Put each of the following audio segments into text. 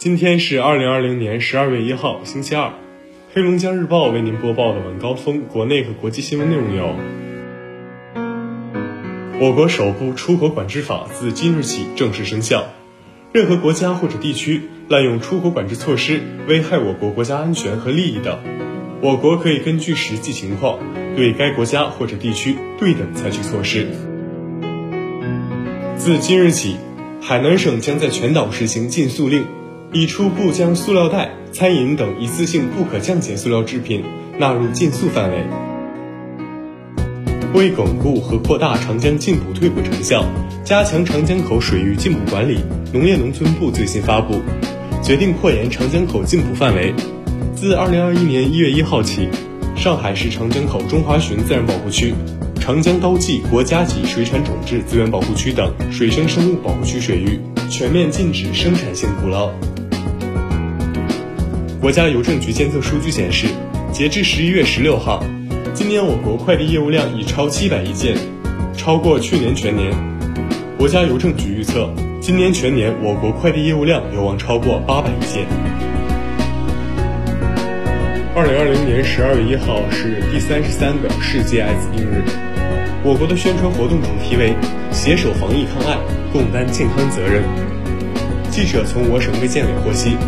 今天是二零二零年十二月一号，星期二。黑龙江日报为您播报的晚高峰国内和国际新闻内容有：我国首部出口管制法自今日起正式生效。任何国家或者地区滥用出口管制措施，危害我国国家安全和利益的，我国可以根据实际情况，对该国家或者地区对等采取措施。自今日起，海南省将在全岛实行禁塑令。已初步将塑料袋、餐饮等一次性不可降解塑料制品纳入禁塑范围。为巩固和扩大长江进补退捕成效，加强长江口水域进补管理，农业农村部最新发布，决定扩延长江口进补范围。自二零二一年一月一号起，上海市长江口中华鲟自然保护区、长江刀际国家级水产种质资源保护区等水生生物保护区水域全面禁止生产性捕捞。国家邮政局监测数据显示，截至十一月十六号，今年我国快递业务量已超七百亿件，超过去年全年。国家邮政局预测，今年全年我国快递业务量有望超过八百亿件。二零二零年十二月一号是第三十三个世界艾滋病日，我国的宣传活动主题为“携手防疫抗艾，共担健康责任”。记者从我省卫健委获悉。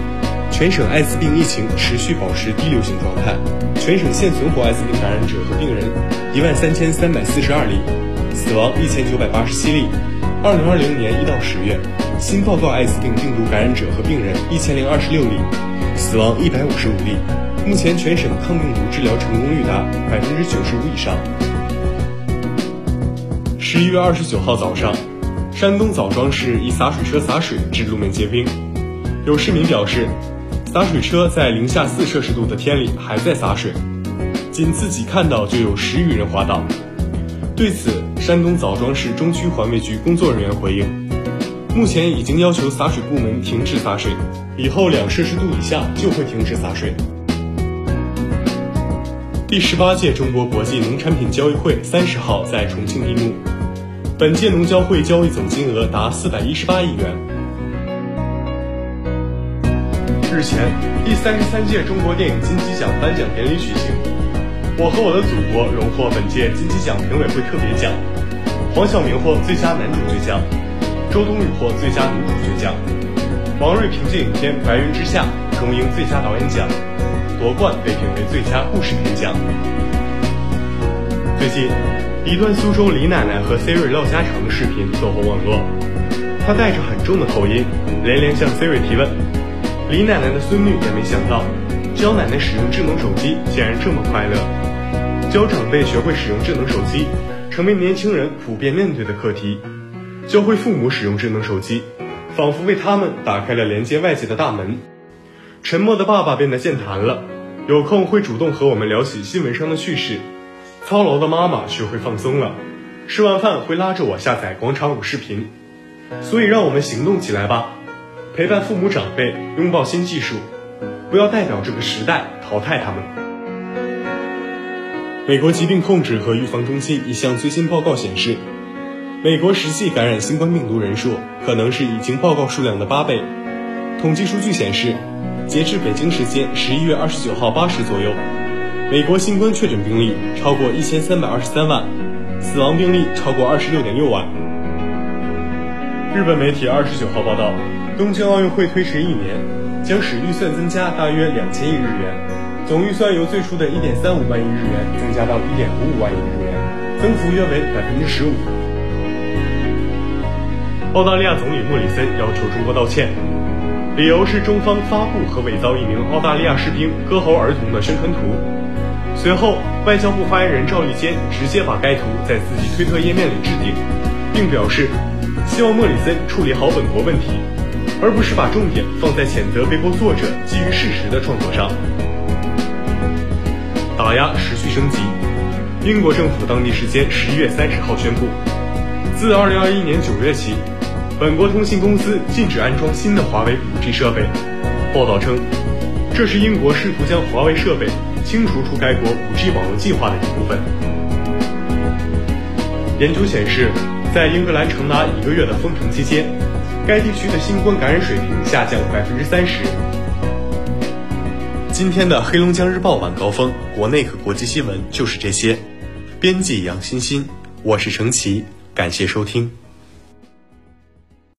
全省艾滋病疫情持续保持低流行状态，全省现存活艾滋病感染者和病人一万三千三百四十二例，死亡一千九百八十七例。二零二零年一到十月，新报告艾滋病病毒感染者和病人一千零二十六例，死亡一百五十五例。目前全省抗病毒治疗成功率达百分之九十五以上。十一月二十九号早上，山东枣庄市一洒水车洒水致路面结冰，有市民表示。洒水车在零下四摄氏度的天里还在洒水，仅自己看到就有十余人滑倒。对此，山东枣庄市中区环卫局工作人员回应：目前已经要求洒水部门停止洒水，以后两摄氏度以下就会停止洒水。第十八届中国国际农产品交易会三十号在重庆闭幕，本届农交会交易总金额达四百一十八亿元。日前，第三十三届中国电影金鸡奖颁奖典礼举行，《我和我的祖国》荣获本届金鸡奖评委会特别奖，黄晓明获最佳男主角奖，周冬雨获最佳女主角奖，王瑞凭借影片《白云之下》荣膺最佳导演奖，夺冠被评为最佳故事片奖。最近，一段苏州李奶奶和 Siri 唠家常的视频走红网络，她带着很重的口音，连连向 Siri 提问。李奶奶的孙女也没想到，教奶奶使用智能手机竟然这么快乐。教长辈学会使用智能手机，成为年轻人普遍面对的课题。教会父母使用智能手机，仿佛为他们打开了连接外界的大门。沉默的爸爸变得健谈了，有空会主动和我们聊起新闻上的趣事。操劳的妈妈学会放松了，吃完饭会拉着我下载广场舞视频。所以，让我们行动起来吧。陪伴父母长辈，拥抱新技术，不要代表这个时代淘汰他们。美国疾病控制和预防中心一项最新报告显示，美国实际感染新冠病毒人数可能是已经报告数量的八倍。统计数据显示，截至北京时间十一月二十九号八时左右，美国新冠确诊病例超过一千三百二十三万，死亡病例超过二十六点六万。日本媒体二十九号报道。东京奥运会推迟一年，将使预算增加大约两千亿日元，总预算由最初的一点三五万亿日元增加到一点五五万亿日元，增幅约为百分之十五。澳大利亚总理莫里森要求中国道歉，理由是中方发布和伪造一名澳大利亚士兵割喉儿童的宣传图。随后，外交部发言人赵立坚直接把该图在自己推特页面里置顶，并表示希望莫里森处理好本国问题。而不是把重点放在谴责背锅作者基于事实的创作上。打压持续升级，英国政府当地时间十一月三十号宣布，自二零二一年九月起，本国通信公司禁止安装新的华为五 G 设备。报道称，这是英国试图将华为设备清除出该国五 G 网络计划的一部分。研究显示，在英格兰长达一个月的封城期间。该地区的新冠感染水平下降百分之三十。今天的黑龙江日报晚高峰，国内和国际新闻就是这些。编辑杨欣欣，我是程奇，感谢收听。